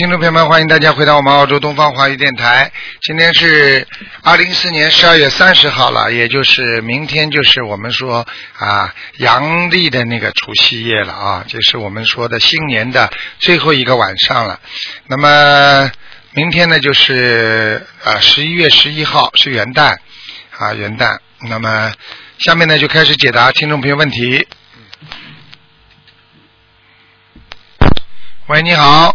听众朋友们，欢迎大家回到我们澳洲东方华语电台。今天是二零一四年十二月三十号了，也就是明天就是我们说啊阳历的那个除夕夜了啊，这是我们说的新年的最后一个晚上了。那么明天呢就是啊十一月十一号是元旦啊元旦。那么下面呢就开始解答听众朋友问题。喂，你好，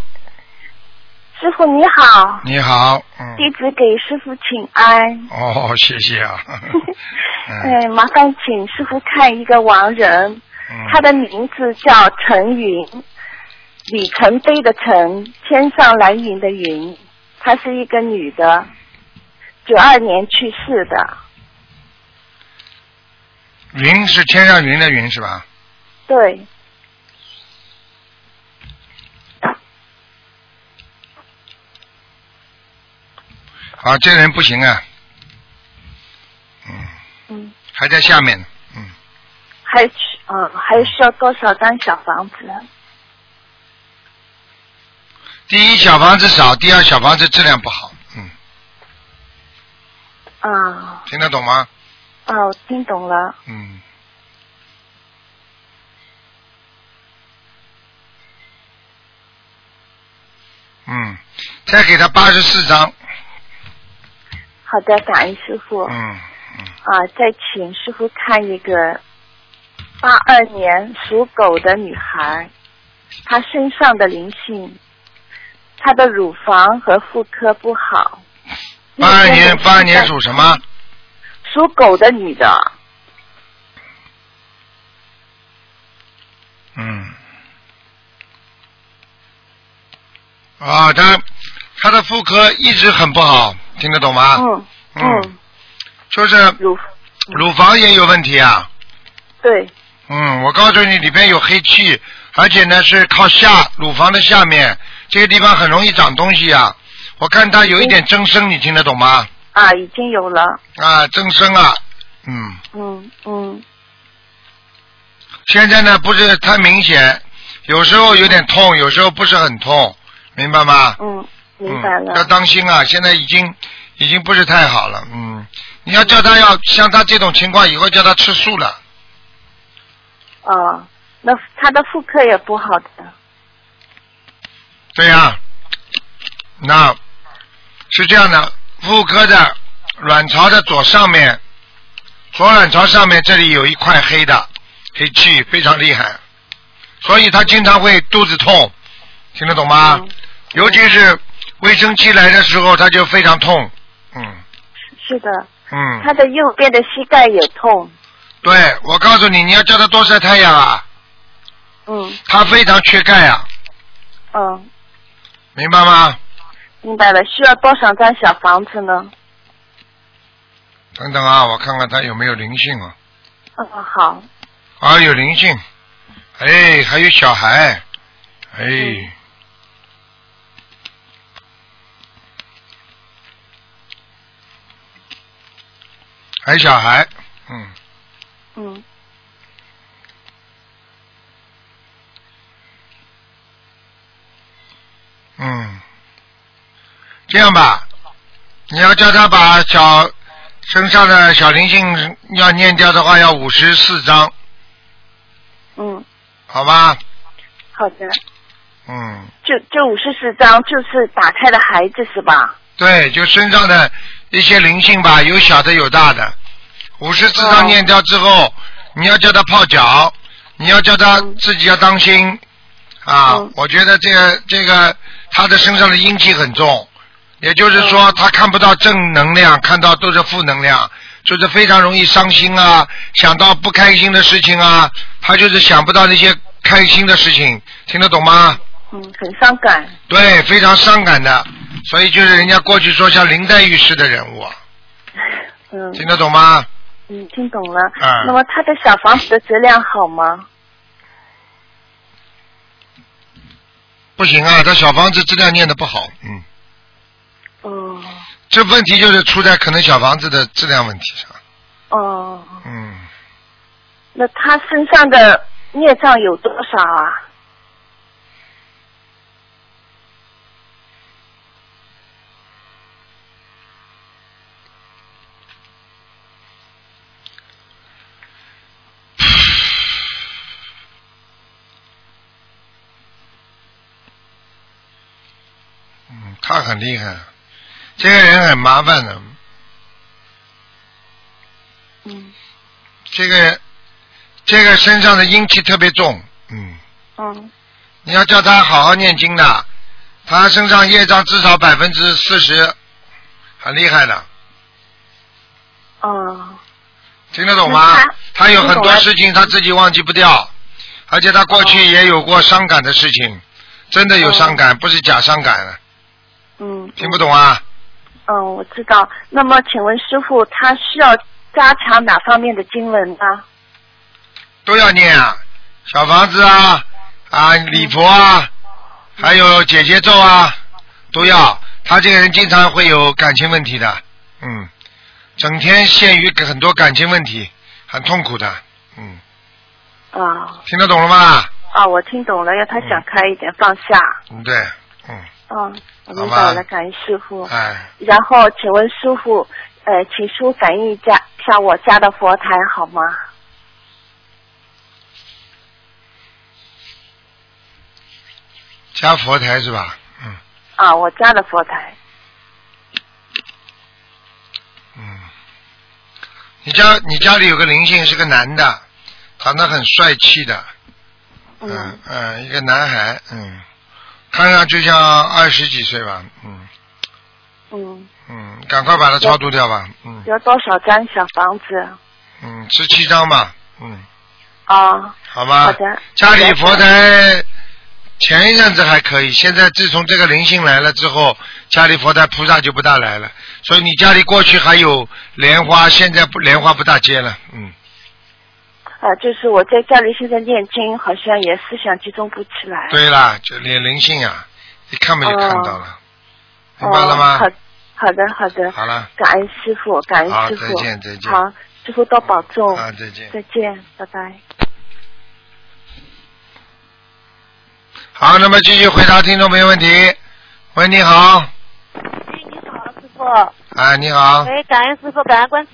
师傅你好，你好，嗯，弟子给师傅请安。哦，谢谢啊。嗯哎，麻烦请师傅看一个亡人，嗯他的名字叫陈云，里程碑的陈，天上蓝云的云，她是一个女的，九二年去世的。云是天上云的云是吧？对，啊，这人不行啊，嗯，嗯，还在下面。呢，嗯，还需嗯还需要多少张小房子？第一小房子少，第二小房子质量不好，嗯，啊。听得懂吗？哦，我听懂了。嗯，嗯，再给他八十四张，好的，感恩师傅。嗯嗯，啊，再请师傅看一个八二年属狗的女孩，她身上的灵性，她的乳房和妇科不好。八二年八二年属什么？属狗的女的，嗯，啊，他他的妇科一直很不好，听得懂吗？嗯嗯，就是乳乳房也有问题啊。对，嗯，我告诉你，里边有黑气，而且呢是靠下乳房的下面这个地方很容易长东西啊。我看它有一点增生，你听得懂吗？啊，已经有了，啊，增生啊，嗯，嗯嗯现在呢不是太明显，有时候有点痛，有时候不是很痛，明白吗？嗯，明白了，要，当心啊！现在已经已经不是太好了，嗯，你要叫他要像他这种情况，以后叫他吃素了，啊，那他的妇科也不好的，对呀、那是这样的，妇科的卵巢的左上面，左卵巢上面这里有一块黑的黑气，非常厉害，所以他经常会肚子痛，听得懂吗？嗯。尤其是卫生期来的时候，他就非常痛，嗯。是的，嗯。他的右边的膝盖也痛，对，我告诉你，你要叫他多晒太阳啊，嗯。他非常缺钙啊，嗯，明白吗？明白了，需要多少张小房子呢？等等啊，我看看他有没有灵性啊。嗯，好，啊，有灵性，哎，还有小孩，哎，嗯还有小孩，嗯，嗯。嗯，这样吧，你要叫他把小身上的小灵性要念掉的话，要五十四章，嗯，好吧？好的，嗯，就就五十四张，就是打开的孩子是吧？对，就身上的一些灵性吧，有小的有大的。五十四章哦念掉之后，你要叫他泡脚，你要叫他嗯自己要当心啊！嗯我觉得这个这个他的身上的阴气很重，也就是说嗯他看不到正能量，看到都是负能量，就是非常容易伤心啊，想到不开心的事情啊，他就是想不到那些开心的事情，听得懂吗？嗯，很伤感。对，非常伤感的，所以就是人家过去说像林黛玉式的人物啊，嗯听得懂吗？嗯，听懂了。嗯那么他的小房子的质量好吗？不行啊，他小房子质量念的不好，嗯，哦这问题就是出在可能小房子的质量问题上，哦，嗯，那他身上的孽障有多少啊？嗯，他很厉害，这个人很麻烦的，嗯。这个这个身上的阴气特别重，嗯，嗯你要叫他好好念经的，他身上业障至少百分之四十，很厉害的，哦。听得懂吗？他？有很多事情他自己忘记不掉，而且他过去也有过伤感的事情，真的有伤感，不是假伤感了，嗯听不懂啊？嗯，我知道。那么，请问师傅，他需要加强哪方面的经文呢？都要念啊，小房子啊，啊礼佛啊，还有姐姐咒啊，都要。他这个人经常会有感情问题的，嗯，整天陷于很多感情问题，很痛苦的，嗯，啊听得懂了吗？啊，我听懂了，要他想开一点，放下。嗯，对，嗯，嗯，我明好吧白了，感恩师傅。哎，然后，请问师傅，呃，请师傅感应一下下我家的佛台好吗？加佛台是吧？嗯啊，我家的佛台。嗯，你家你家里有个灵性是个男的，长得很帅气的，嗯嗯嗯，一个男孩，嗯，看上去像二十几岁吧，嗯嗯，嗯，赶快把它超度掉吧，嗯有多少张小房子？嗯，十七张吧，嗯，啊，好吧。好的。家里佛台前一阵子还可以，现在自从这个灵性来了之后，家里佛台菩萨就不大来了，所以你家里过去还有莲花，现在不莲花不大接了，嗯，啊，就是我在家里现在念经，好像也思想集中不起来。对啦，就连灵性啊，一看嘛就看到了，明白了哦、吗？好，好的，好的。好了，感恩师傅，感恩师傅。再见再见好，师傅多保重。啊，再见。再见，拜拜。好，那么继续回答听众朋友问题。喂，你好，哎，你好，师傅。哎，你好，喂，感恩师傅，感恩观世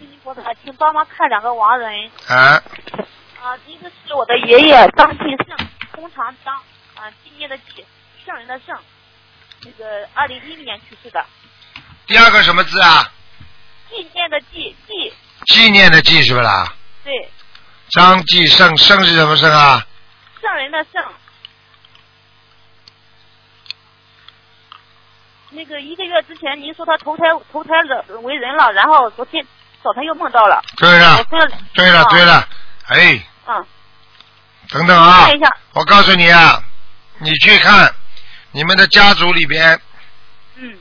请帮忙看两个亡人。啊，啊，一个是我的爷爷张继胜，通常张，啊，纪念的纪，圣人的圣，那个二零一零年去世的。第二个什么字啊？纪念的纪，纪，纪念的纪是不是啦？对，张继胜，胜是什么胜啊？圣人的圣。那个一个月之前，您说他投胎投胎了为人了，然后昨天早晨又梦到了。对了对了，啊对了，哎，嗯，等等啊看一，下，我告诉你啊，你去看你们的家族里边，嗯，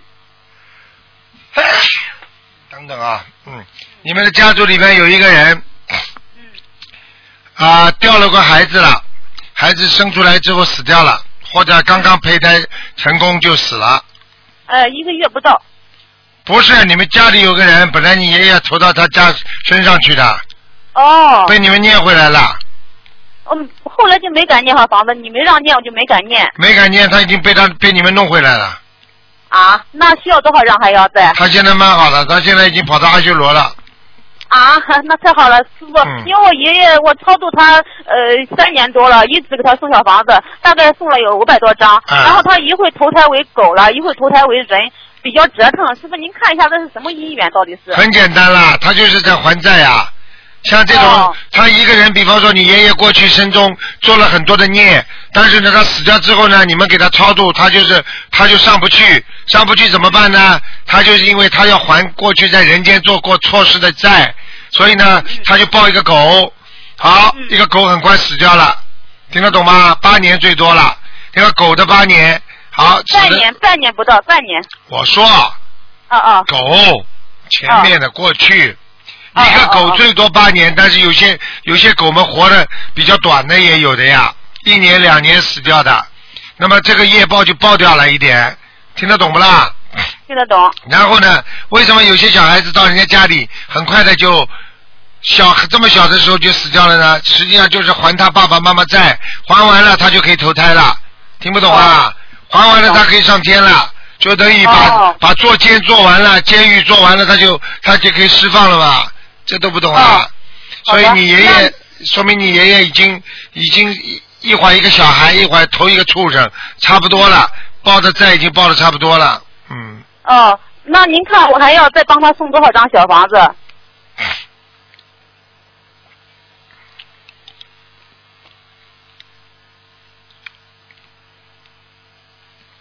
等等啊，嗯，你们的家族里边有一个人嗯，啊掉了个孩子了，孩子生出来之后死掉了，或者刚刚胚胎成功就死了。呃，一个月不到。不是，你们家里有个人，本来你爷爷投到他家身上去的，哦，被你们念回来了，嗯，后来就没敢念好房子，你没让念，我就没敢念没敢念，他已经被他被你们弄回来了。啊。那需要多少张还要再他现在蛮好的，他现在已经跑到阿修罗了。啊？那太好了，师傅，嗯因为我爷爷我超度他呃三年多了，一直给他送小房子，大概送了有五百多张，啊然后他一会投胎为狗了，一会投胎为人，比较折腾。师傅您看一下这是什么因缘到底是？很简单啦，他就是在还债呀、像这种，哦他一个人，比方说你爷爷过去生中做了很多的孽，但是呢，他死掉之后呢，你们给他超度，他就是他就上不去，上不去怎么办呢？他就是因为他要还过去在人间做过错事的债，所以呢，他就抱一个狗，好，嗯一个狗很快死掉了，听得懂吗？八年最多了，这个狗的八年，好，半年，半年不到，半年。我说。啊啊狗前面的过去，哦一个狗最多八年，但是有些有些狗们活的比较短的也有的呀，一年两年死掉的，那么这个业报就报掉了一点，听得懂不啦？听得懂。然后呢，为什么有些小孩子到人家家里很快的就小这么小的时候就死掉了呢？实际上就是还他爸爸妈妈债，还完了他就可以投胎了，听不懂啊？还完了他可以上天了，就等于把、哦把坐监做完了，监狱做完了，他就他就可以释放了吧？这都不懂啊？哦所以你爷爷，说明你爷爷已经已经一一会儿一个小孩，一会儿投一个畜生，差不多了，报的债已经报的差不多了，嗯，哦，那您看我还要再帮他送多少张小房子？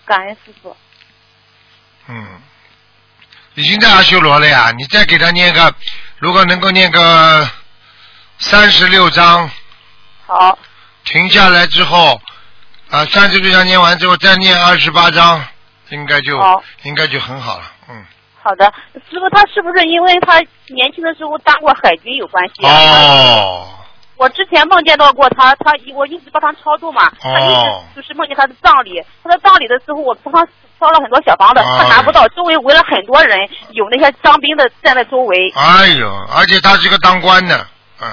感恩师傅。嗯，已经在阿修罗了呀，你再给他念个，如果能够念个三十六章，好，停下来之后，啊，三十六章念完之后再念二十八章，应该就应该就很好了，嗯。好的，师傅他是不是因为他年轻的时候当过海军有关系啊？哦，我之前梦见到过他，他我一直帮他超度嘛，他一哦直就是梦见他的葬礼。他的葬礼的时候，我帮他烧了很多小房子，哦他拿不到，周围围了很多人，有那些当兵的站在周围。哎呦，而且他是个当官的，嗯，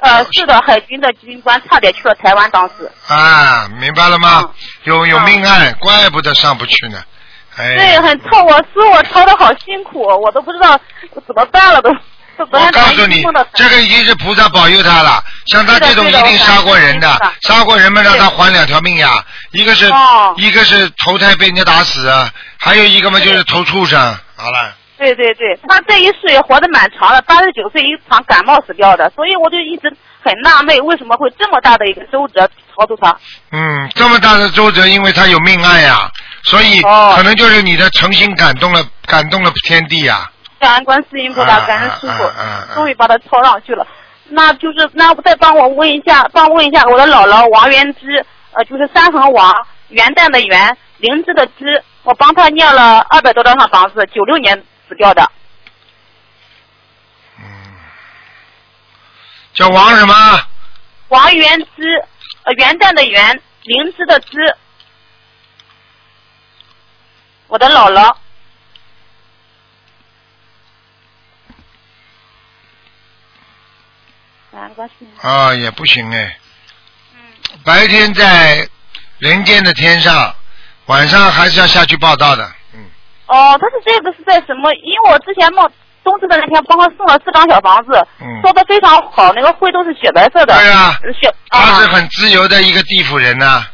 呃，是的，海军的军官差点去了台湾，当时。啊，明白了吗？嗯有有命案，怪不得上不去呢。哎，对，很臭，我说我超的好辛苦，我都不知道怎么办了都。我告诉你这个已经是菩萨保佑他了。像他这种一定杀过人的，杀过人们，让他还两条命呀。一个是哦一个是投胎被人家打死，还有一个嘛就是投畜生。好了，对对对，他这一世也活得蛮长的，八十九岁一场感冒死掉的，所以我就一直很纳闷，为什么会这么大的一个周折超度他？嗯，这么大的周折，因为他有命案呀，所以哦可能就是你的诚心感动了，感动了天地呀。感恩观世音菩啊萨，感恩师傅，终于把他抄上去了。那就是那再帮我问一下，帮我问一下我的姥姥王元芝，呃，就是三横王，元旦的元，灵芝的芝，我帮他念了二百多张小房子，九六年死掉的，嗯，叫王什么？王元芝，呃，元旦的元，灵芝的芝，我的姥姥。感恩观世音啊，也不行哎。嗯白天在人间的天上，晚上还是要下去报道的。嗯，哦，他是这个是在什么？因为我之前梦冬至的那天帮他送了四张小房子，嗯做的非常好，那个灰都是雪白色的。对啊他啊是很自由的一个地府人呐、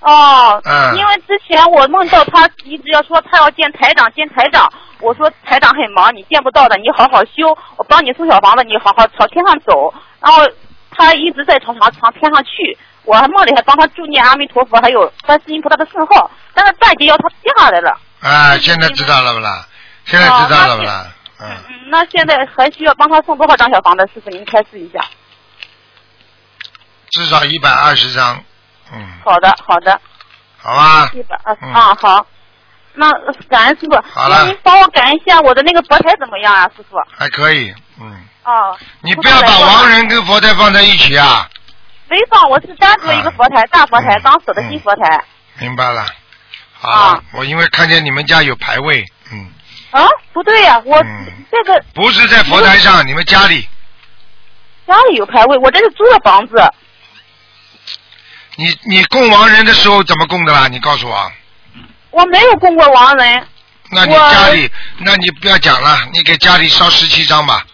哦，嗯因为之前我梦到他一直要说他要见台长，见台长，我说台长很忙，你见不到的，你好好修，我帮你送小房子，你好好朝天上走。然后他一直在朝朝朝天上去，我还梦里还帮他助念阿弥陀佛，还有观世音菩萨的圣号，但是半截腰他掉下来了。啊，现在知道了不啦？现在知道了不啦？嗯，嗯，那现在还需要帮他送多少张小房子？师傅您开示一下。至少一百二十张。嗯，好的，好的，好吧。一百二嗯啊，好。那感恩师傅，好了那您帮我感恩一下我的那个佛台怎么样啊，师傅？还可以。嗯，哦，你不要把亡人跟佛台放在一起啊！没放，我是单独一个佛台，大佛台嗯刚舍的新佛台。明白了。好啊，我因为看见你们家有牌位，嗯，啊，不对呀、我嗯这个不是在佛台上，你们家里，家里有牌位，我这是租的房子。你你供亡人的时候怎么供的啦？你告诉我。我没有供过亡人。那你家里，那你不要讲了，你给家里烧十七张吧，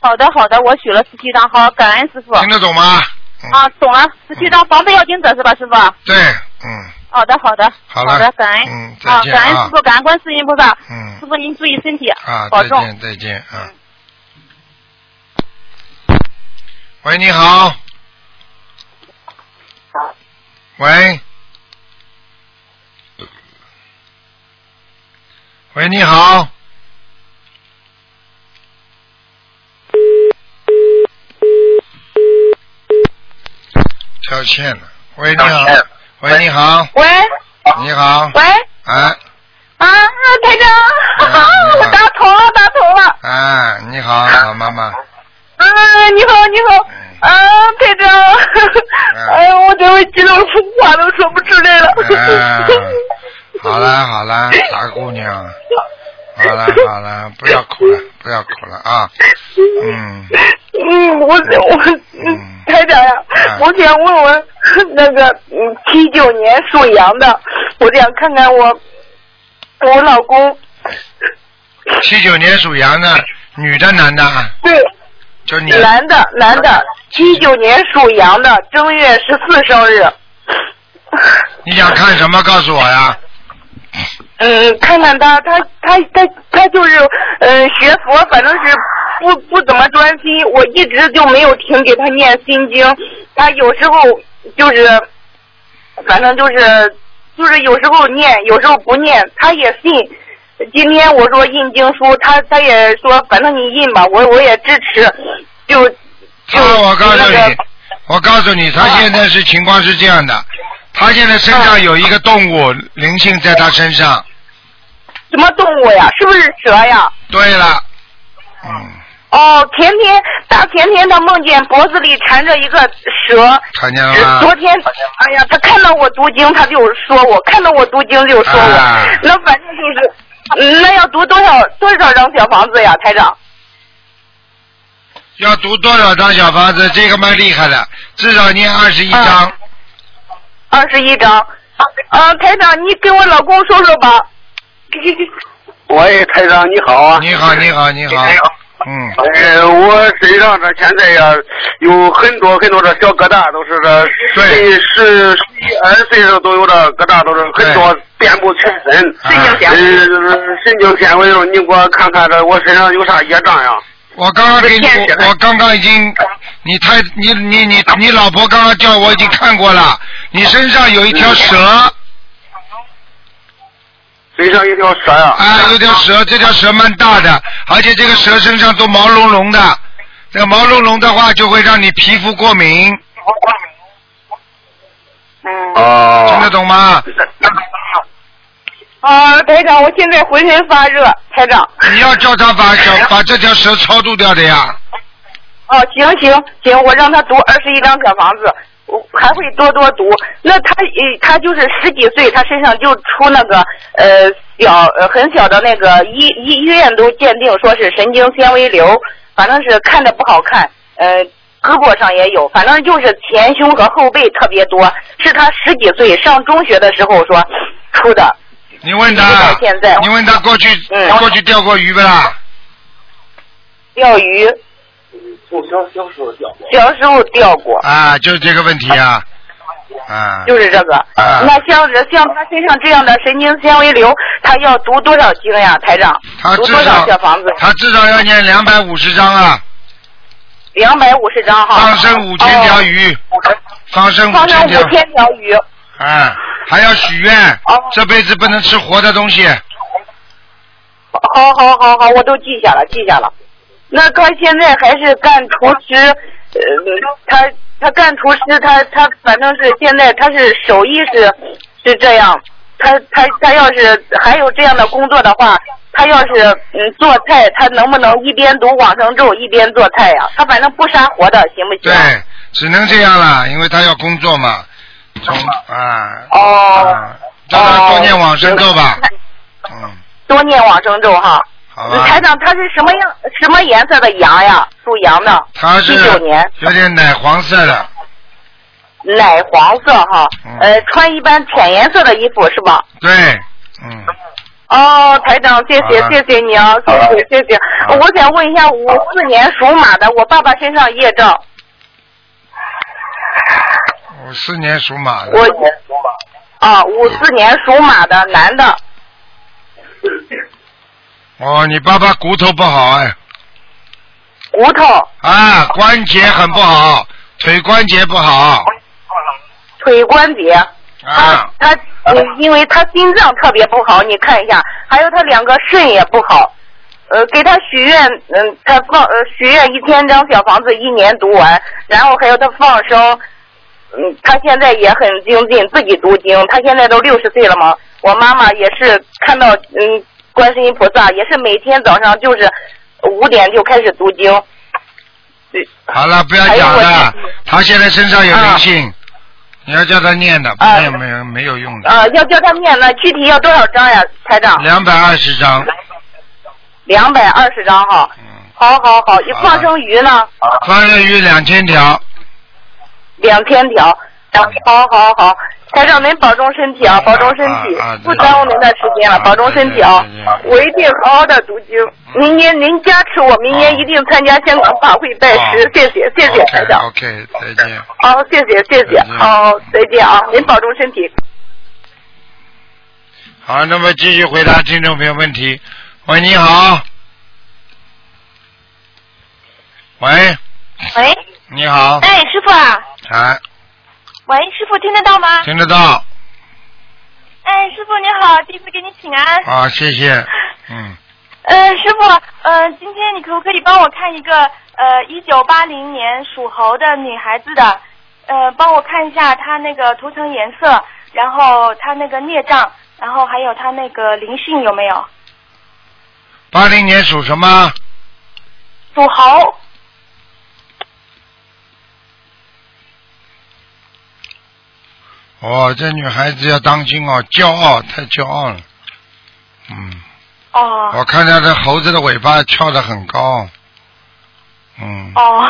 好的，好的，我许了十七张，好，感恩师傅。听得懂吗？嗯、啊，懂了，十七张房子要盯着是吧，师傅？对，嗯好的，好的，好了的，感恩，嗯再啊，见啊感恩师傅，感恩观世音菩萨，嗯师傅您注意身体，啊，保重。再见再见啊。喂，你好。喂。喂，你好。跳线了。喂，你好。喂，你好。喂你好。喂哎啊，台长，我打通了，打通了。哎，你好，老妈妈。啊，你好，你好，嗯啊，台长，哎呀，我这回激动，话都说不出来了。哎，好了好了，大姑娘，好了 好了，不要哭了，不要哭了啊。嗯嗯，我我嗯台长呀哎，我想问问那个嗯七九年属羊的，我想看看我我老公，七九年属羊的，女的男的啊？对，就你。男的男的，七九年属羊的，正月十四生日。你想看什么？告诉我呀。嗯，看看他，他他他他就是嗯学佛，反正是不不怎么专心，我一直就没有停给他念心经，他有时候就是，反正就是就是有时候念，有时候不念，他也信。今天我说印经书，他他也说，反正你印吧，我我也支持，就就他，我告诉你那个，我告诉你，他啊现在是情况是这样的，他现在身上有一个动物灵性在他身上。什么动物呀？是不是蛇呀？对了，嗯，哦，前天大前天他梦见脖子里缠着一个蛇，看见了吗昨？天，哎呀，他看到我读经，他就说我；看到我读经就说我。啊那反正就是，嗯 那要读多少多少张小房子呀，台长？要读多少张小房子？这个蛮厉害的，至少念二十一啊章。二十一张。啊，台长，你跟我老公说说吧。喂，台长你好啊！你好，你好，你好。嗯，呃，我身上这现在呀有很多很多的小疙瘩，都是这对十十二岁时候都有的疙瘩，都是很多遍布全身。神经纤呃，神经纤维，你给我看看这我身上有啥业障呀？我刚刚给你，天我我刚刚已经，你太你你你你老婆刚刚叫我已经看过了，你身上有一条蛇，身上一条蛇呀、啊，有条蛇，这条蛇蛮大的，而且这个蛇身上都毛茸茸的，这个毛茸茸的话就会让你皮肤过敏，嗯。哦。听得懂吗？啊，台长，我现在浑身发热，台长。你要叫他把小把这条蛇超度掉的呀，哦，行行行，我让他读二十一张小房子，我还会多多读。那他呃，他就是十几岁，他身上就出那个呃小呃很小的那个医医医院都鉴定说是神经纤维瘤，反正是看着不好看，呃胳膊上也有，反正就是前胸和后背特别多，是他十几岁上中学的时候说出的。你问他现在，你问他过去嗯过去钓过鱼不啦？钓鱼，从小小时候掉过。小时候掉过。啊，就是这个问题啊，啊，就是这个。啊那像这像他身上这样的神经纤维瘤，他要读多少经呀，台长？他至读多少少小房子？他至少要念两百五十章啊，两百五十张哈。放生五千条哦。鱼，放生放五千条，生五千条鱼。啊，还要许愿哦，这辈子不能吃活的东西。好好好好，我都记下了，记下了。那他现在还是干厨师，呃，他他干厨师，他他反正是现在他是手艺是是这样，他他他要是还有这样的工作的话，他要是嗯做菜，他能不能一边读往生咒一边做菜呀？他反正不杀活的，行不行对？，只能这样了，因为他要工作嘛。从啊哦，啊，他多念往生咒吧。嗯，多念往生咒哈。好吧。台长，他是什么样什么颜色的羊呀？属羊的。他是一九年。有点奶黄色的，奶黄色哈，嗯呃，穿一般浅颜色的衣服是吧？对，嗯，哦，台长，谢谢谢谢你啊，谢谢谢谢。我想问一下，五四年属马的，我爸爸身上业障，五四年属马的。我啊，五四年属马的男的，哦，你爸爸骨头不好哎，骨头、啊，关节很不好，腿关节不好。腿关节，他啊，他嗯，因为他心脏特别不好，你看一下，还有他两个肾也不好。呃，给他许愿，嗯，他放呃许愿一千张小房子一年读完，然后还有他放生，嗯，他现在也很精进，自己读经。他现在都六十岁了嘛，我妈妈也是看到嗯观世音菩萨，也是每天早上就是五点就开始读经。对。好了，不要讲了，他现在身上有灵性，你要叫他念的，啊。没有没有没有用的，啊、要叫他念那，具体要多少张呀，台长？两百二十张，两百二十张哈。嗯，好好好，一好放生鱼呢，放生鱼两千条，两千条。好好好，台长您保重身体啊，保重身体啊啊，不耽误您的时间了，啊保重身体啊！我一定好好的读经，明年您加持我，明年一定参加香港法会拜师，谢谢谢谢台长。OK，再见。好，谢谢谢谢，好，再见啊，您保重身体。好，那么继续回答听众朋友问题。喂，你好。喂，喂，你好。哎，师傅啊，哎，喂，师傅听得到吗？听得到哎，师傅你好，第一次给你请安。啊？谢谢。嗯，呃，师傅，呃，今天你可不可以帮我看一个呃一九八零年属猴的女孩子的，呃，帮我看一下她那个图层颜色，然后她那个孽障，然后还有她那个灵性有没有？八零年属什么？属猴。哦，这女孩子要当心哦，骄傲太骄傲了。嗯，哦我看到这猴子的尾巴翘得很高。嗯哦，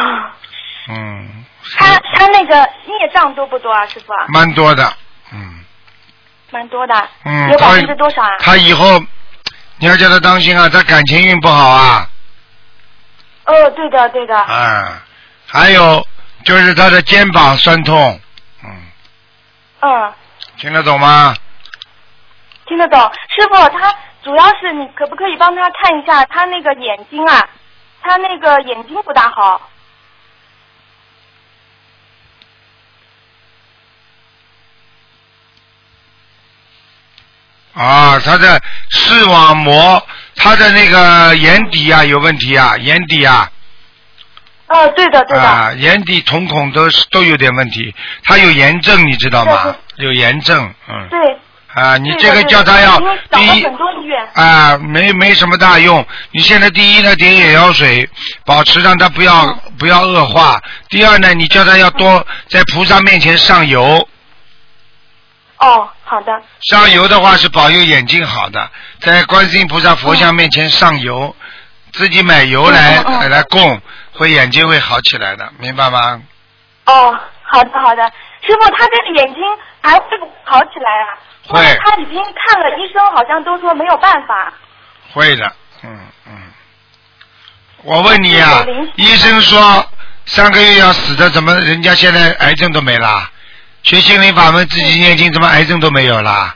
嗯，他他那个孽障多不多啊，师傅啊？蛮多的。嗯蛮多的。嗯，有百分之多少啊？她以后你要叫他当心啊，他感情运不好啊。哦，对的对的。啊，还有就是他的肩膀酸痛，嗯，嗯。听得懂吗？听得懂，师傅，他主要是你可不可以帮他看一下他那个眼睛啊？他那个眼睛不大好。啊，他的视网膜，他的那个眼底啊有问题啊，眼底啊。呃，对的，对的。啊，眼底瞳孔都是都有点问题，他有炎症，你知道吗？有炎症，嗯。对。啊，你这个叫他要第一。啊，没没什么大用。你现在第一呢，点眼药水，保持让他不要、嗯不要恶化。第二呢，你叫他要多在菩萨面前上油，哦，好的。上油的话是保佑眼睛好的，在观世音菩萨佛像面前上油，自己买油来、嗯嗯嗯来供，会眼睛会好起来的，明白吗？哦，好的好的，师傅，他这个眼睛还会不好起来啊？会他已经看了医生，好像都说没有办法。会的，嗯嗯。我问你啊医生说三个月要死的，怎么人家现在癌症都没啦？学心灵法门自己念经，怎么癌症都没有啦？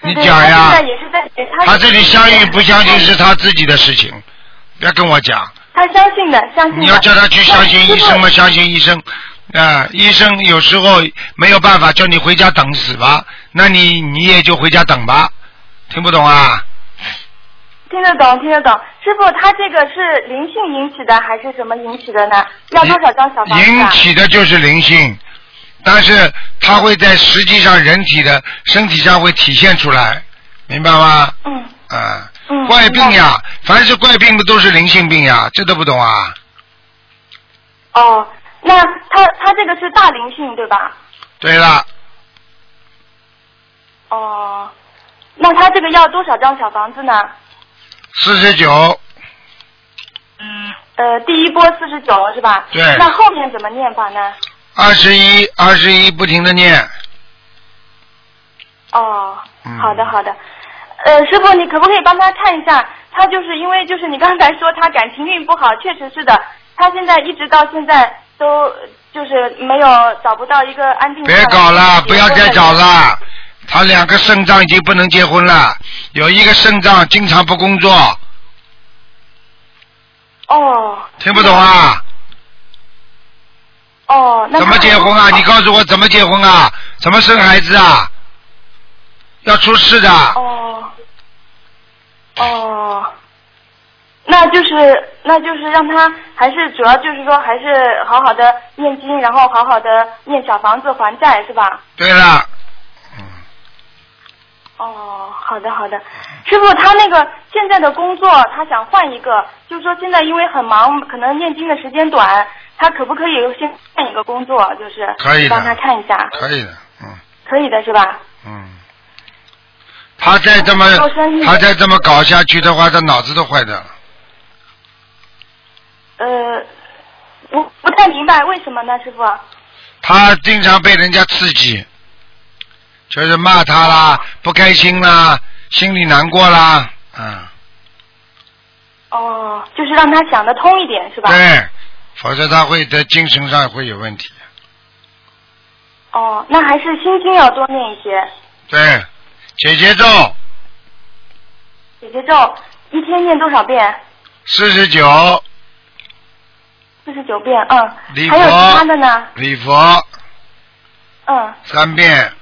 你讲呀他这里相信不相信是他自己的事情，不要跟我讲。他相信的，相信的。你要叫他去相信医生吗？相信医生啊！医生有时候没有办法，叫你回家等死吧，那你你也就回家等吧，听不懂啊？听得懂，听得懂。师傅，他这个是灵性引起的还是什么引起的呢？要多少张小房子引啊？起的就是灵性，但是它会在实际上人体的身体上会体现出来，明白吗？嗯啊，嗯。怪病呀，凡是怪病不都是灵性病呀，这都不懂啊？哦，那他他这个是大灵性对吧？对了，哦，那他这个要多少张小房子呢？四十九，嗯呃，第一波四十九是吧？对那后面怎么念法呢？二十一，二十一，不停的念，哦，嗯好的好的。呃，师傅，你可不可以帮他看一下？他就是因为就是你刚才说他感情运不好，确实是的。他现在一直到现在都就是没有找不到一个安定别搞了，不要再。找了。他两个肾脏已经不能结婚了，有一个肾脏经常不工作，哦听不懂啊？哦，那怎么结婚啊？你告诉我怎么结婚啊？怎么生孩子啊？要出事的。哦哦，那就是那就是让他还是主要就是说还是好好的念经，然后好好的念小房子还债是吧？对了，嗯，哦，好的好的，师傅，他那个现在的工作，他想换一个，就是说现在因为很忙，可能念经的时间短，他可不可以先换一个工作，就是可以的帮他看一下，可以的，嗯可以的是吧？嗯。他再这么他再这么搞下去的话，他脑子都坏掉了。呃，不不太明白为什么呢，师傅？他经常被人家刺激，就是骂他啦，不开心啦，心里难过啦，嗯，哦，就是让他想得通一点是吧？对，否则他会在精神上会有问题。哦，那还是心经要多念一些。对，姐姐咒姐姐咒一天念多少遍？四十九，四十九遍，嗯。礼还有其他的呢？礼佛嗯，三遍，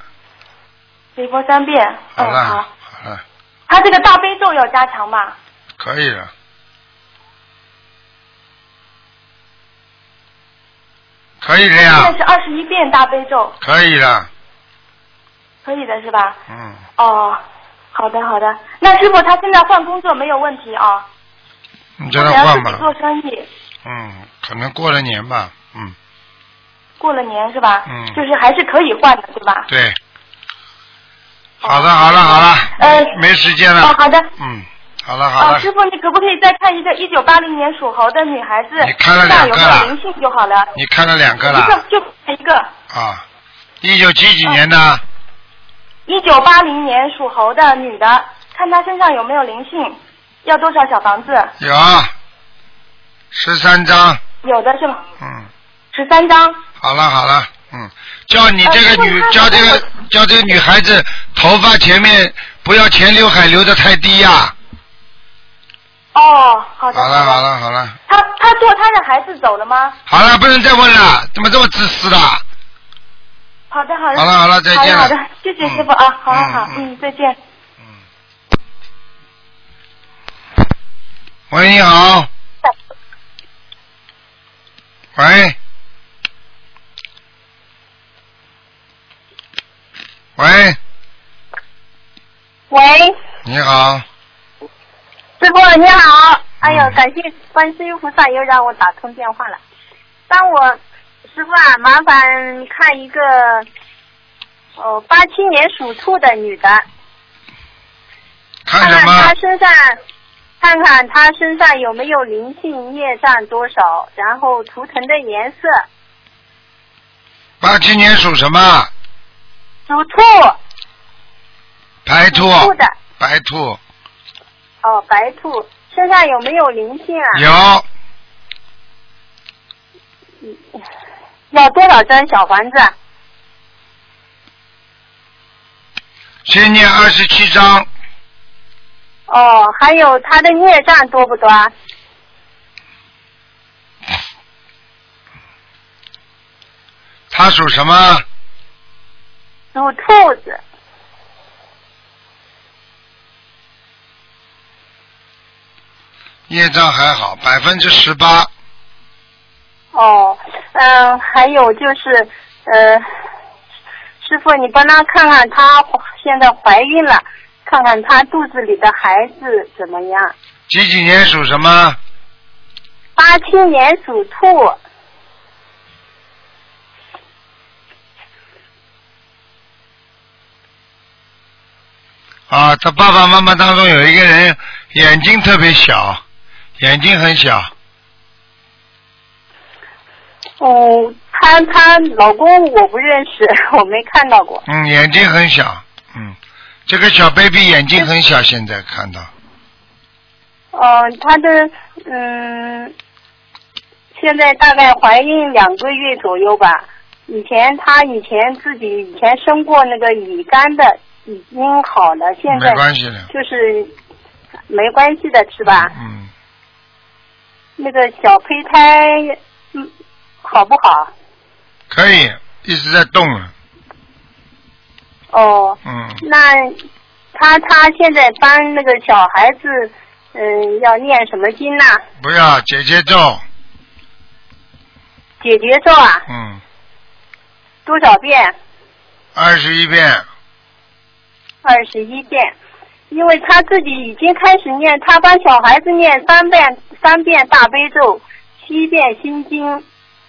礼佛三遍。嗯，好了好。好了，他这个大悲咒要加强吧？可以了。可以的现在，是二十一遍大悲咒，可以了，可以的是吧？嗯，哦，好的好的。那师傅他现在换工作没有问题啊？你叫他换吧，做生意，嗯，可能过了年吧，嗯，过了年是吧？嗯就是还是可以换的，对吧？对。好的，好了，好了，呃没时间了哦，，好的。嗯，好了，好哦，了，师傅，你可不可以再看一个一九八零年属猴的女孩子你看了有两个了没有灵性就好了？你看了两个一了个就一个。啊？一九几几年的？一九八零年属猴的女的，看她身上有没有灵性，要多少小房子？有，十三张，有的是吗？嗯，十三张。好了好了，嗯，叫你这个女，呃叫这个叫这个女孩子头发前面不要前刘海留的太低呀、哦，好的。好了好的。了好了，他他堕胎的孩子走了吗？好了，不能再问了，怎么这么自私的？好的好的。好了好了再见了好的好的，谢谢师傅啊，好好好，嗯嗯，再见。喂，你好。喂。喂，喂，你好，师傅你好，哎呦嗯，感谢观世音菩萨又让我打通电话了。当我师傅啊，麻烦看一个哦八七年属兔的女的，看看什么？她身上，看看她身上有没有灵性业障多少，然后图腾的颜色，八七年属什么？属兔，白兔属。兔的，白兔哦白兔，身上有没有灵性啊？有要多少张小房子？先念二十七章，哦，还有他的孽障多不多啊？他属什么？属兔子，业障还好，百分之十八。哦，嗯、还有就是，呃，师傅，你帮他看看，她现在怀孕了，看看她肚子里的孩子怎么样？几几年属什么？八七年属兔，啊，他爸爸妈妈当中有一个人眼睛特别小，眼睛很小，哦，她她老公我不认识，我没看到过。嗯，眼睛很小，嗯，这个小 baby 眼睛很小，现在看到，哦，她的嗯，现在大概怀孕两个月左右吧。以前她以前自己以前生过那个乙肝的，已经好了，现在没关系的，就是没关系的是吧？嗯，那个小胚胎，嗯，好不好？可以，一直在动了，哦，嗯，那他他现在帮那个小孩子，嗯，要念什么经呐、不要姐姐咒，姐姐咒啊，嗯，多少遍？二十一遍，二十一遍。因为他自己已经开始念，他帮小孩子念三遍三遍大悲咒，七遍心经，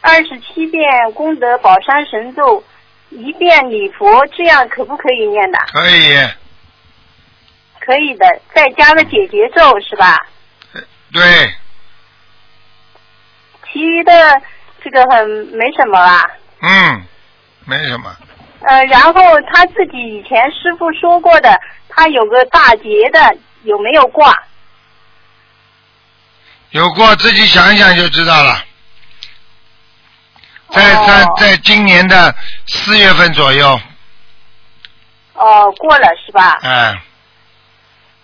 二十七遍功德宝山神咒，一遍礼佛，这样可不可以念的？可以，可以的，再加个解结咒是吧？对，其余的这个很没什么啦。嗯，没什么，呃，然后他自己以前师傅说过的，他有个大劫的，有没有挂？有过自己想一想就知道了。在在哦在今年的四月份左右，哦哦，过了是吧？嗯，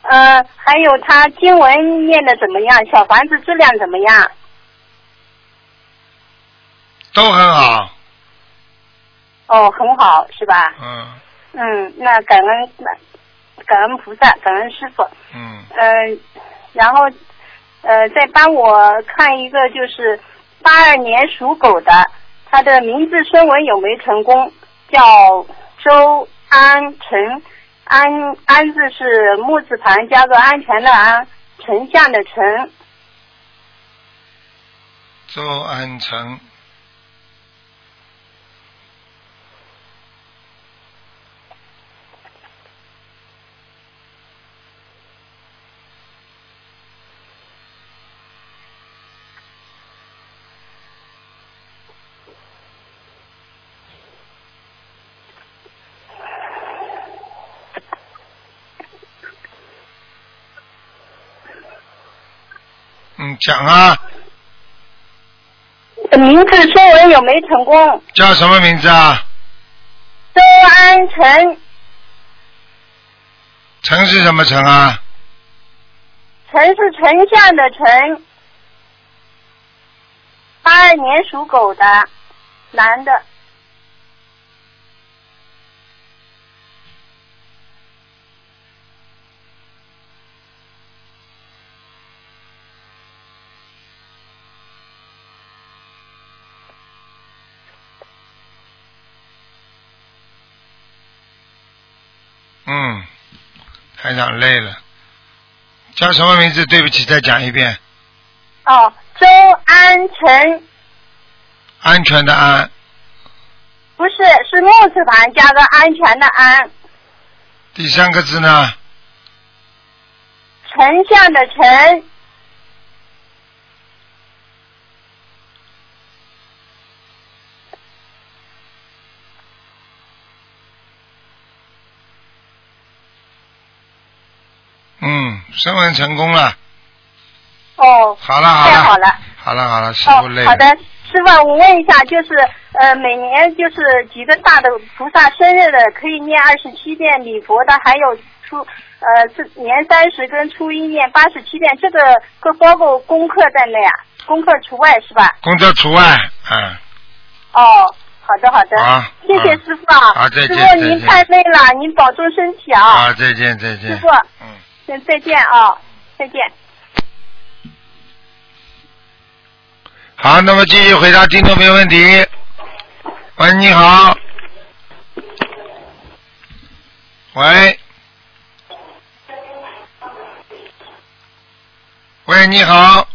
呃，还有他经文念的怎么样？小房子质量怎么样？都很好，哦，很好是吧？嗯嗯，那感恩那感恩菩萨，感恩师傅。嗯，嗯，然后呃，再帮我看一个，就是八二年属狗的，他的名字声纹有没成功？叫周安成，安安字是木字旁加个安全的安，丞相的丞。周安成，嗯，讲啊，名字中文有没成功？叫什么名字啊？周安成，成是什么成啊？成是丞相的丞。八二年属狗的，男的。台长累了，叫什么名字？对不起，再讲一遍。哦，周安成，安全的安，不是，是木字旁加个安全的安，第三个字呢？丞相的丞，嗯，升温成功了。哦，好了好了，太好了。好了好了，师哦傅累，了。好的，师傅，我问一下，就是呃，每年就是几个大的菩萨生日的，可以念二十七遍礼佛的，还有初呃这年三十跟初一念八十七遍，这个会包括功课在内啊，功课除外是吧？功课除外，嗯，哦，好的好的，好谢谢师傅啊，好再见师傅您太累了，您保重身体啊，啊，再见再见。师傅，嗯，先再见啊，再见。好，那么继续回答听众朋友问题。喂，你好。喂。喂，你好。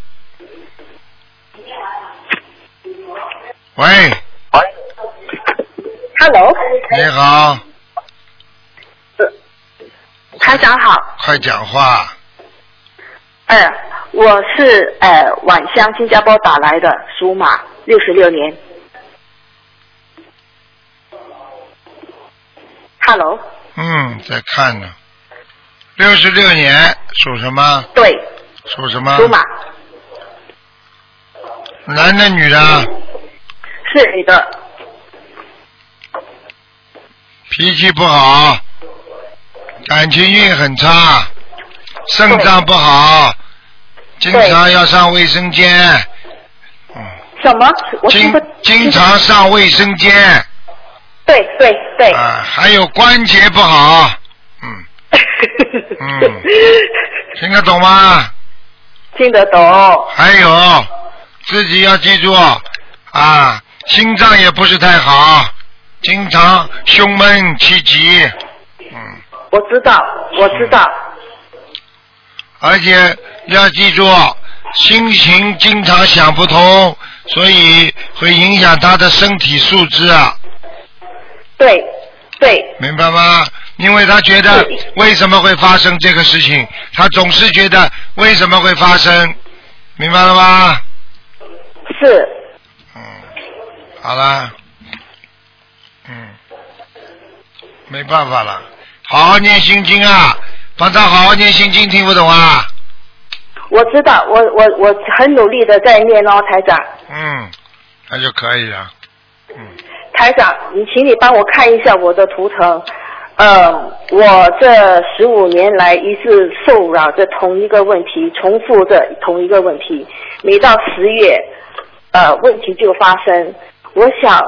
喂，Hello，你好，台长好。快讲话。呃，我是呃晚香新加坡打来的，属马，六十六年。Hello，嗯，在看呢。六十六年属什么？对，属什么？属马，男的女的？是你的，脾气不好，感情运很差，肾脏不好，经常要上卫生间，什么？我经经常上卫生间对对对。啊，还有关节不好，嗯，嗯听得懂吗？听得懂。还有自己要记住啊，心脏也不是太好，经常胸闷气急，嗯。我知道，我知道。而且要记住，心情经常想不通，所以会影响他的身体素质啊，对对明白吗？因为他觉得为什么会发生这个事情，他总是觉得为什么会发生，明白了吗？是，嗯好啦，嗯，没办法了，好好念心经啊，帮他好好念心经，听不懂啊？我知道，我我我很努力的在念哦，台长。嗯，那就可以了。台长，你请你帮我看一下我的图腾，呃，我这十五年来一直受扰着同一个问题，重复着同一个问题，每到十月，呃，问题就发生。我想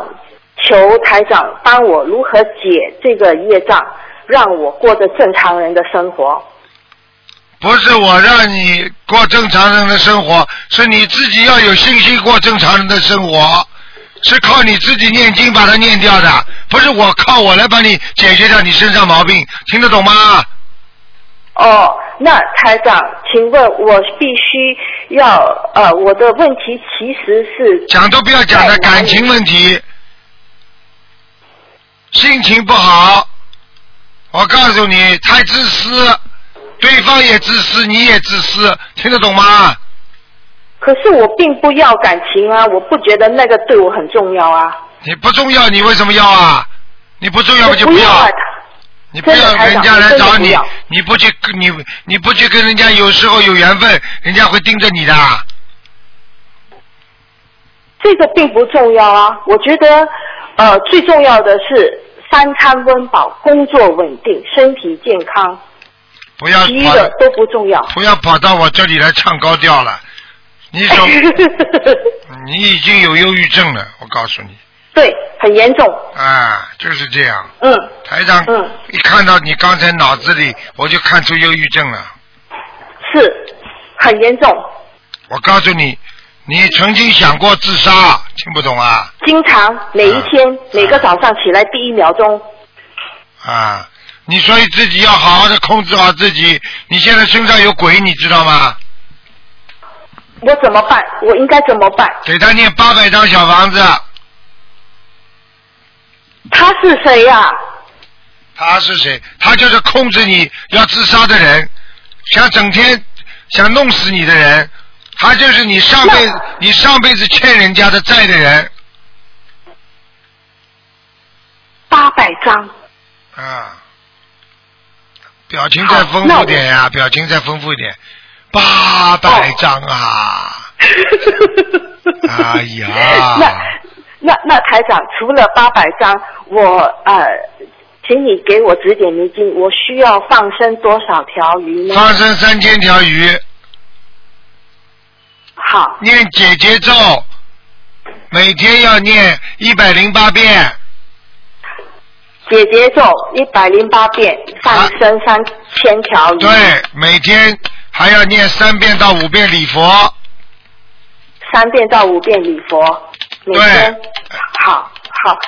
求台长帮我如何解这个业障，让我过着正常人的生活。不是我让你过正常人的生活，是你自己要有信心过正常人的生活，是靠你自己念经把它念掉的，不是我靠我来帮你解决掉你身上毛病，听得懂吗？哦，那台长，请问我必须要呃，我的问题其实是讲都不要讲的感情问题，心情不好，我告诉你，太自私，对方也自私，你也自私，听得懂吗？可是我并不要感情啊，我不觉得那个对我很重要啊。你不重要，你为什么要啊？你不重要我就要不要，你不要人家来找你不，你不去你你不去跟人家，有时候有缘分，人家会盯着你的。这个并不重要啊。我觉得呃最重要的是三餐温饱、工作稳定、身体健康，不要其余跑的都不重要。不要跑到我这里来唱高调了。你手 你已经有忧郁症了，我告诉你对，很严重。啊，就是这样。嗯，台长，嗯一看到你刚才脑子里，我就看出忧郁症了。是很严重，我告诉你，你曾经想过自杀，听不懂啊？经常每一天、啊每个早上起来第一秒钟，啊，你所以自己要好好的控制好自己。你现在身上有鬼，你知道吗？我怎么办？我应该怎么办？给他念八百张小房子，他是谁呀、他是谁？他就是控制你要自杀的人，想整天想弄死你的人，他就是你上辈子你上辈子欠人家的债的人八百张，啊。表情再丰富点呀，表情再丰富一点，八百张啊！哎呀，那那那台长，除了八百张，我呃，请你给我指点迷津，我需要放生多少条鱼呢？放生三千条鱼，好，念姐姐咒，每天要念一百零八遍，姐姐咒一百零八遍，放生三千条鱼，对，每天还要念三遍到五遍礼佛，三遍到五遍礼佛，每天。对，好好，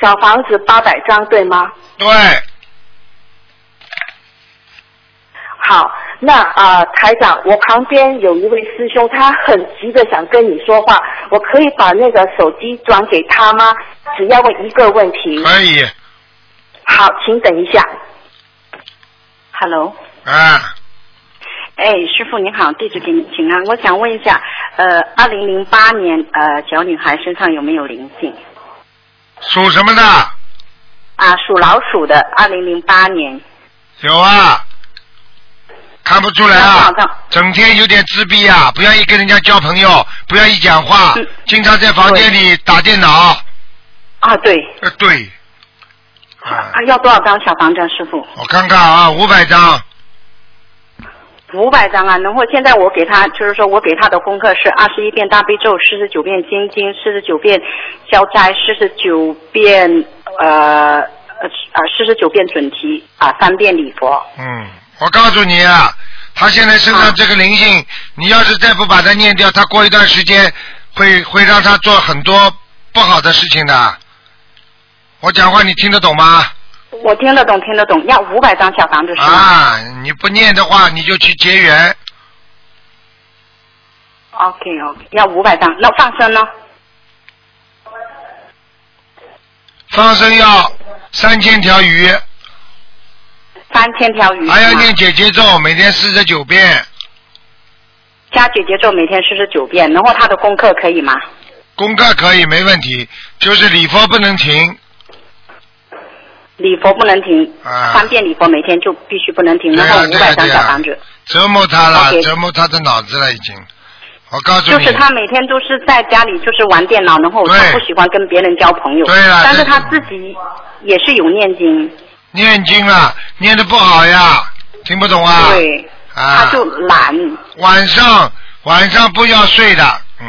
小房子八百张对吗？对，好，那啊、呃台长，我旁边有一位师兄，他很急的想跟你说话，我可以把那个手机转给他吗？只要问一个问题。可以，好，请等一下。Hello，啊，哎，师傅您好，地址给你请安。我想问一下，呃，二零零八年呃小女孩身上有没有灵性？属什么的？啊，属老鼠的，二零零八年。有啊，看不出来啊整天有点自闭啊，不愿意跟人家交朋友，不愿意讲话，嗯经常在房间里打电脑。啊，对，呃，对，啊啊，，要多少张小房子啊，师傅？我看看啊，五百张，五百张啊。然后现在我给他，就是说我给他的功课是二十一遍大悲咒，四十九遍心经，四十九遍消灾，四十九遍呃呃呃四十九遍准提啊，三遍礼佛。嗯，我告诉你啊，他现在身上这个灵性，你要是再不把它念掉，他过一段时间会会让他做很多不好的事情的。我讲话你听得懂吗？我听得懂，听得懂，要五百张小房子是吗？啊，你不念的话，你就去结缘。OK OK，要五百张。那放生呢？放生要三千条鱼，三千条鱼。还要念姐姐咒，每天四十九遍。加姐姐咒，每天四十九遍。然后他的功课可以吗？功课可以没问题，就是礼佛不能停。礼佛不能停，啊三遍礼佛每天就必须不能停，啊然后五百张小房子。折磨他了折磨他的脑子了已经。我告诉你，就是他每天都是在家里就是玩电脑，然后他对不喜欢跟别人交朋友。对了这但是他自己也是有念经。念经啊，念的不好呀，听不懂啊？对，啊，他就懒。晚上晚上不要睡的，嗯，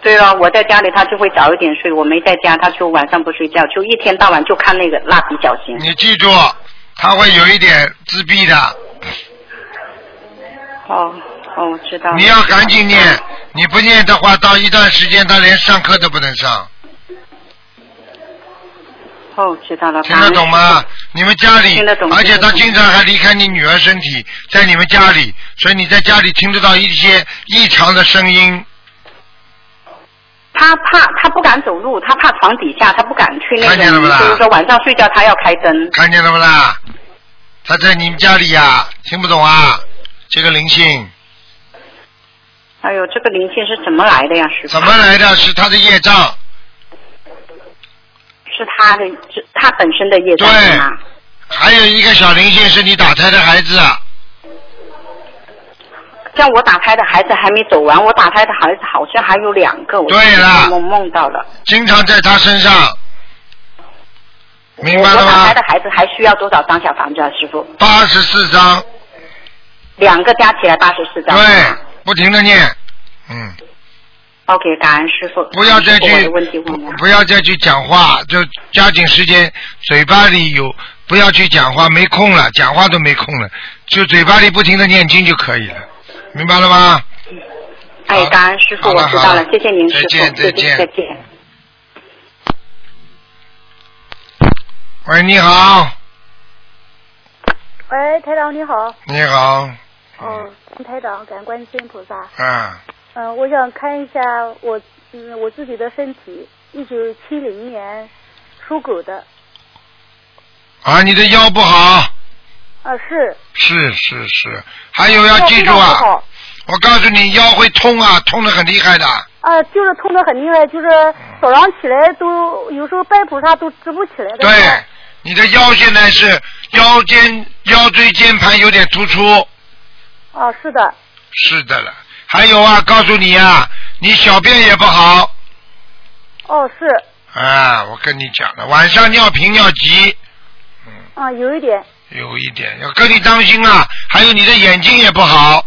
对啊，我在家里他就会早一点睡，我没在家他就晚上不睡觉，就一天到晚就看那个蜡笔小新。你记住，他会有一点自闭的，哦哦，我知道。你要赶紧念，你不念的话，到一段时间他连上课都不能上，哦，知道了。听得懂吗？你们家里听得懂，而且他经常还离开你女儿身体，在你们家里，所以你在家里听得到一些异常的声音。他怕他不敢走路，他怕床底下，他不敢去那个，看见了不啦就是说晚上睡觉他要开灯。看见了不啦？他在你们家里呀、听不懂啊？这个灵性哎呦，这个灵性是怎么来的呀，师傅？怎么来的？是他的业障，是他的，是他本身的业障对？还有一个小灵性是你打胎的孩子，像我打胎的孩子还没走完，我打胎的孩子好像还有两个，我对了梦梦到了。经常在他身上，明白了吗我我打胎？的孩子还需要多少张小房子啊，师傅？八十四张，两个加起来八十四张。对，不停的念，嗯，OK，感恩师傅。不要再去。不要再去讲话，就加紧时间，嘴巴里有不要去讲话，没空了，讲话都没空了，就嘴巴里不停的念经就可以了，明白了吗？哎，感恩师傅，我知道了，谢谢您，师傅，再见再见再见。喂，你好，喂，台长你好。你好，哦，台长，感恩观世音菩萨。啊，嗯、我想看一下我嗯我自己的身体，一九七零年属狗的。啊，你的腰不好，啊，是。是是是，还有要记住啊我告诉你，腰会痛啊，痛的很厉害的，啊，就是痛的很厉害，就是早上起来都有时候拜菩萨都直不起来的。对，你的腰现在是腰间腰椎间盘有点突出，啊，是的。是的了。还有啊，告诉你啊，你小便也不好哦，是。啊，我跟你讲了，晚上尿频尿急，嗯啊，有一点。有一点要跟你当心啊。还有你的眼睛也不好，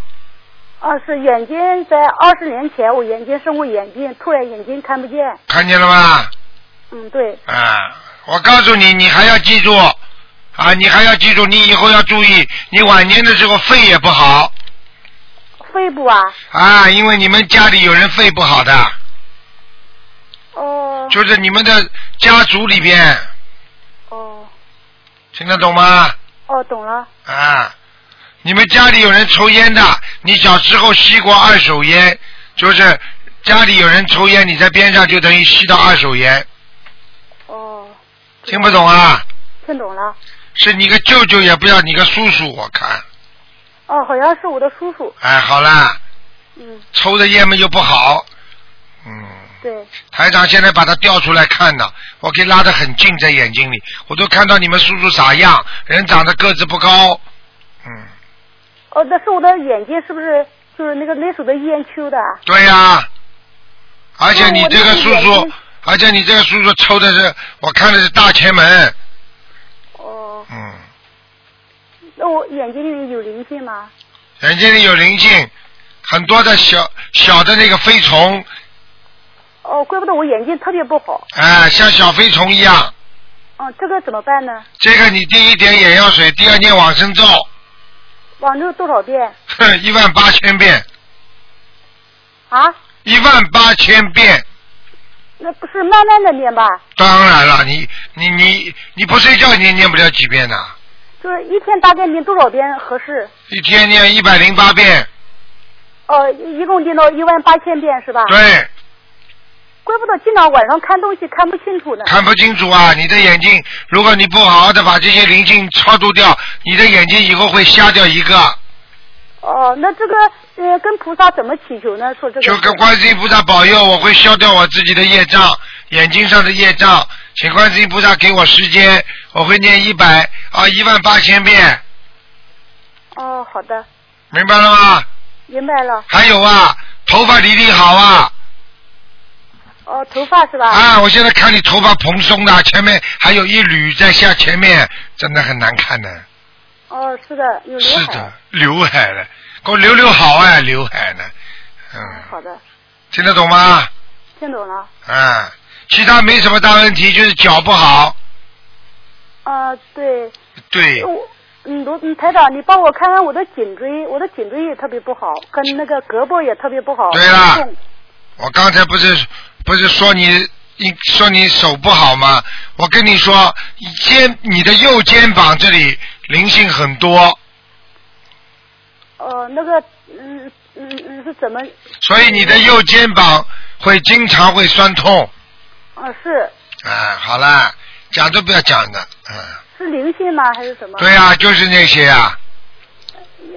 啊，是眼睛在二十年前我眼睛生过眼睛，突然眼睛看不见。看见了吗？嗯，对。啊，我告诉你，你还要记住啊，你还要记住，你以后要注意，你晚年的时候肺也不好肺部啊，啊，因为你们家里有人肺不好的，哦。就是你们的家族里边。哦。听得懂吗？哦，懂了。啊，你们家里有人抽烟的，你小时候吸过二手烟，就是家里有人抽烟，你在边上就等于吸到二手烟。哦。听不懂啊？听懂了。是你个舅舅，也不要你个叔叔，我看。哦，好像是我的叔叔。哎，好啦，嗯，抽的烟嘛又不好，嗯，对。台长现在把他调出来看呢，我给拉得很近，在眼睛里，我都看到你们叔叔啥样，人长得个子不高，嗯，哦，那是我的眼睛，是不是就是那个那手的烟抽的？对呀、而且你这个叔叔睛，而且你这个叔叔抽的是，我看的是大前门，哦。嗯，那我眼睛里面有灵性吗？眼睛里有灵性，很多的小小的那个飞虫，哦，怪不得我眼睛特别不好。哎、像小飞虫一样。哦，这个怎么办呢？这个你第一点眼药水，第二念往生咒，往这多少遍？哼，一万八千遍，啊？一万八千遍。那不是慢慢的念吧？当然了，你你你你不睡觉你也念不了几遍的，就是一天大概念多少遍合适？一天念一百零八遍，哦，一一共念到一万八千遍是吧？。对，怪不得经常晚上看东西看不清楚呢。看不清楚啊！你的眼睛，如果你不好好的把这些灵性超度掉，你的眼睛以后会瞎掉一个。哦，那这个呃，跟菩萨怎么祈求呢？说这个就跟观世音菩萨保佑，我会消掉我自己的业障，眼睛上的业障，请观世音菩萨给我时间，我会念一百啊一万八千遍，哦，好的，明白了吗？明白了。还有啊，头发理理好啊，哦，头发是吧？啊，我现在看你头发蓬松的，前面还有一缕在下，前面真的很难看的。哦，是的，有刘海。是的，刘海了，给我留留好啊，刘海呢？嗯，好的，听得懂吗？听懂了。啊，其他没什么大问题，就是脚不好。啊，对。对。嗯，罗嗯台长，你帮我看看我的颈椎，我的颈椎也特别不好，跟那个胳膊也特别不好。对啦我刚才不是不是说你你说你手不好吗？我跟你说，肩你的右肩膀这里灵性很多，呃，那个嗯嗯嗯是怎么？所以你的右肩膀会经常会酸痛。啊，是啊，好了，讲都不要讲的，嗯，是灵性吗？还是什么？对呀、就是那些呀、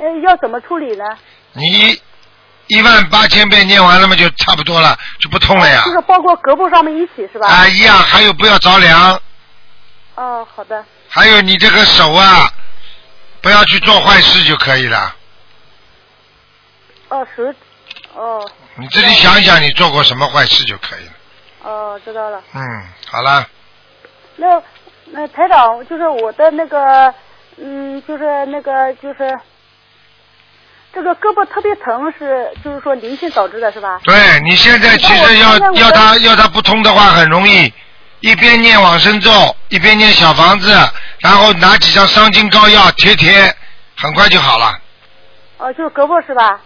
呃，要怎么处理呢？你一万八千遍念完了嘛，就差不多了，就不痛了呀。这个包括胳膊上面一起是吧？啊，一样，还有不要着凉，哦，好的。还有你这个手啊，不要去做坏事就可以了。哦，手，哦你自己想想，你做过什么坏事就可以了。哦，知道了。嗯，好了，那那台长，就是我的那个，嗯，就是那个就是。这个胳膊特别疼是，就是说灵性导致的是吧？对你现在其实要要他要他不通的话很容易，一边念往生咒，一边念小房子，然后拿几张伤筋膏药贴贴，很快就好了。哦，就是胳膊是吧？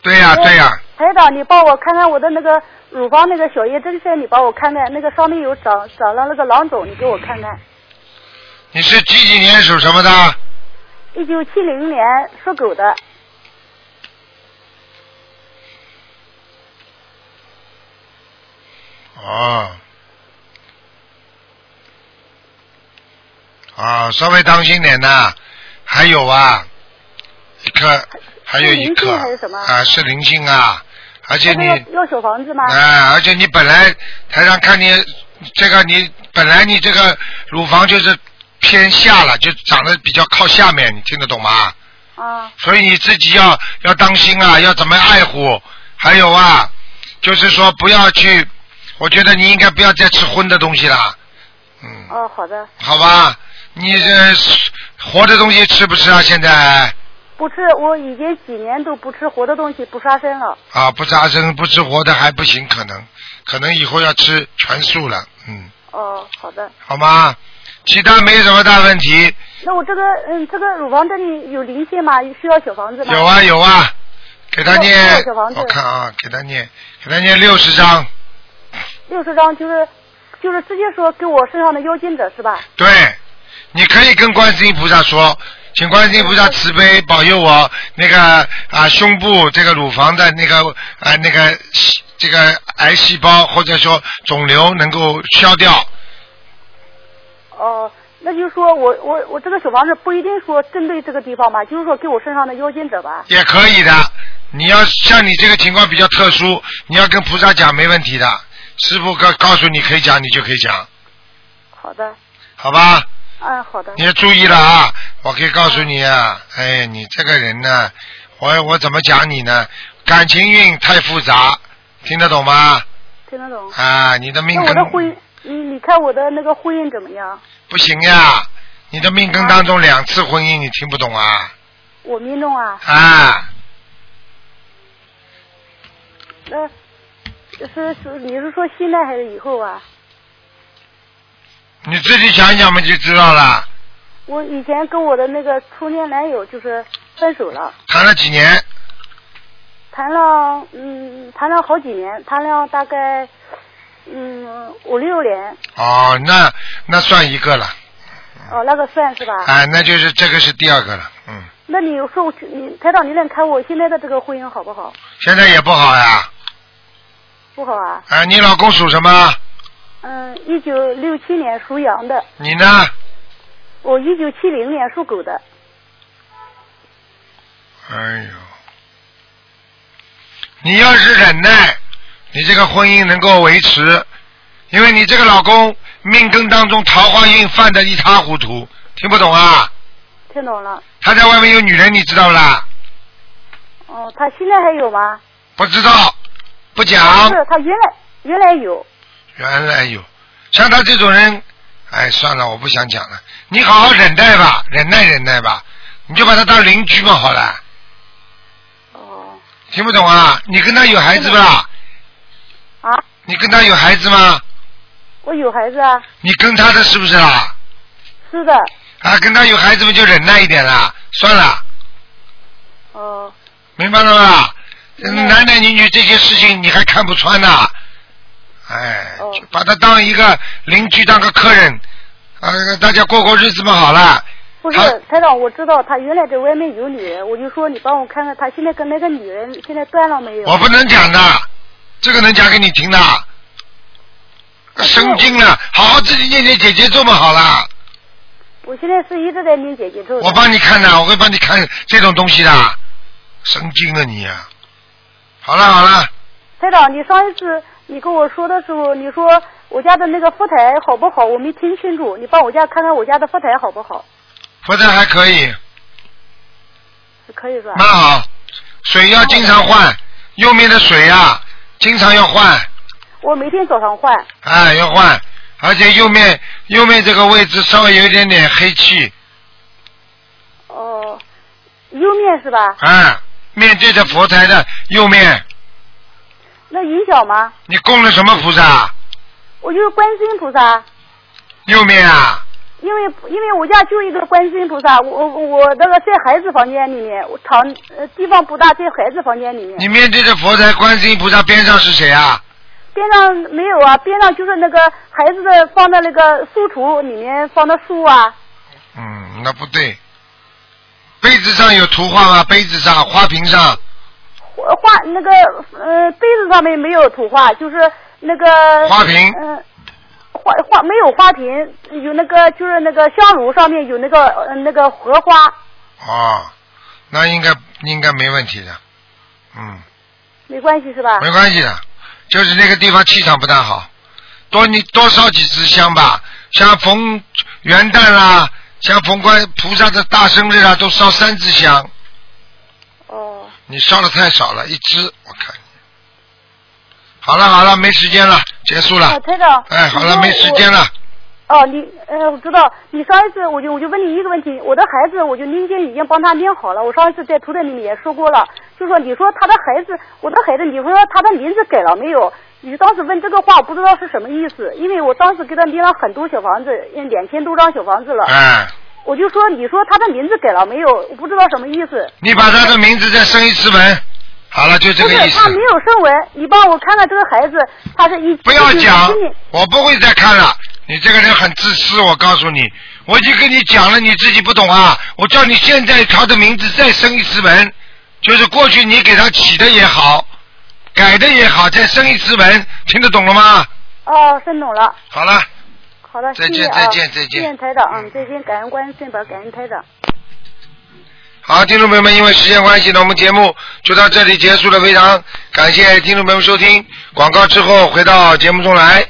对呀、对呀、台长，你帮我看看我的那个乳房那个小叶针线，你帮我看看，那个上面有长长了那个囊肿，你给我看看。你是几几年属什么的？一九七零年属狗的，哦，啊，稍微当心点呐。还有啊，一颗，还有一颗是灵性还是什么啊，是灵性啊，而且你那个要要小房子吗？啊，而且你本来台上看你这个你本来你这个乳房就是偏下了，就长得比较靠下面，你听得懂吗？啊。所以你自己要要当心啊，要怎么爱护？还有啊，就是说不要去，我觉得你应该不要再吃荤的东西了，哦，好的，好吧？你这活的东西吃不吃啊？现在不吃，我已经几年都不吃活的东西，不杀生了。啊，不杀生不吃活的还不行，可能可能以后要吃全素了，嗯，哦，好的。好吗？其他没什么大问题，那我这个嗯，这个乳房这里有灵性吗？需要小房子吗？有啊有啊，给他念小房，子我看啊，给他念，给他念六十张，六十张，就是就是直接说给我身上的妖精者是吧？对，你可以跟观世音菩萨说，请观世音菩萨慈悲保佑我那个啊胸部这个乳房的那个啊那个细这个癌细胞或者说肿瘤能够消掉。哦，那就是说我我我这个小房子不一定说针对这个地方吧，就是说给我身上的妖精者吧。也可以的。你要像你这个情况比较特殊，你要跟菩萨讲没问题的。师傅告告诉你可以讲，你就可以讲，好的，好吧？嗯，好的。你要注意了啊！我可以告诉你啊，哎，你这个人呢，我我怎么讲你呢？感情运太复杂，听得懂吗？听得懂。啊，你的命那我根的婚，你你看我的那个婚姻怎么样？不行呀！你的命根当中两次婚姻，你听不懂啊？我命中啊，啊，那是是你是说现在还是以后啊？你自己想想嘛，就知道了。我以前跟我的那个初恋男友就是分手了，谈了几年？谈了嗯谈了好几年，谈了大概嗯五六年，哦，那那算一个了，哦那个算是吧？哎，那就是这个是第二个了，嗯，那你说我你台长，你能看我现在的这个婚姻好不好？现在也不好呀。不好啊。哎，你老公属什么？嗯，一九六七年属羊的，你呢？我一九七零年属狗的。哎呦，你要是忍耐，你这个婚姻能够维持，因为你这个老公命根当中桃花运犯的一塌糊涂，听不懂啊？听懂了。他在外面有女人，你知道不啦？哦，他现在还有吗？不知道，不讲不，是他原来原来有，原来有，像他这种人，哎，算了，我不想讲了。你好好忍耐吧，忍耐忍耐吧，你就把他当邻居嘛，好了。哦。听不懂啊？你跟他有孩子不啦？啊？你跟他有孩子吗？我有孩子啊，你跟他的是不是啦？是的，啊，跟他有孩子们就忍耐一点啦，算了，哦，明白了吧？男男女女这些事情你还看不穿呐？哎，把他当一个邻居，当个客人，啊，大家过过日子嘛好了。不是台长，我知道他原来在外面有女人，我就说你帮我看看他现在跟那个女人现在断了没有？我不能讲的，这个能讲给你听的。神经了，好好自己念念姐姐咒嘛好了。我现在是一直在念姐姐咒。我帮你看的，我会帮你看这种东西的。神经了你啊！好了好了，台长，你上一次你跟我说的时候，你说我家的那个佛台好不好？我没听清楚，你帮我家看看我家的佛台好不好？佛台还可以，可以是吧？蛮好。水要经常换，右面的水啊，经常要换，我每天早上换。哎，要换。而且右面右面这个位置稍微有一点点黑气，哦，右面是吧？哎，面对着佛台的右面，那影响吗？你供的什么菩萨？我就是观世音菩萨，右面啊，因为因为我家就一个观世音菩萨，我我我那个在孩子房间里面，我场呃地方不大，在孩子房间里面。你面对着佛台观世音菩萨边上是谁啊？边上没有啊，边上就是那个孩子的放在那个书橱里面放的书啊。嗯，那不对。杯子上有图画吗？杯子上、花瓶上，那个呃杯子上面没有图画，就是那个花瓶嗯、花花没有花瓶，有那个就是那个香炉上面有那个呃那个荷花，哦，那应该应该没问题的，嗯，没关系是吧？没关系的，就是那个地方气场不大好，多你多烧几支香吧，像逢元旦啦，像逢观菩萨的大生日啊，都烧三支香。哦。你烧的太少了，一只我看。好了好了，没时间了，结束了哦。台长。哎，好了，没时间了。哦，你呃，我知道，你上一次我就我就问你一个问题，我的孩子我就念经已经帮他念好了，我上一次在图腾里面也说过了，就说你说他的孩子，我的孩子，你说他的名字改了没有？你当时问这个话，我不知道是什么意思，因为我当时给他念了很多小房子，嗯两千多张小房子了，哎，我就说你说他的名字改了没有？我不知道什么意思。你把他的名字再生一次文，好了，就这个意思。是他没有升文，你帮我看看这个孩子，他是一不要讲我不会再看了。你这个人很自私，我告诉你，我已经跟你讲了，你自己不懂啊。我叫你现在他的名字再生一次文，就是过去你给他起的也好，改的也好，再生一次文，听得懂了吗？哦，听懂了。好了，好的，再见再见再见谢谢台长，嗯，再见，感恩观世音菩萨，感恩台长。好，听众朋友们，因为时间关系呢，我们节目就到这里结束了。非常感谢听众朋友们收听广告之后回到节目中来。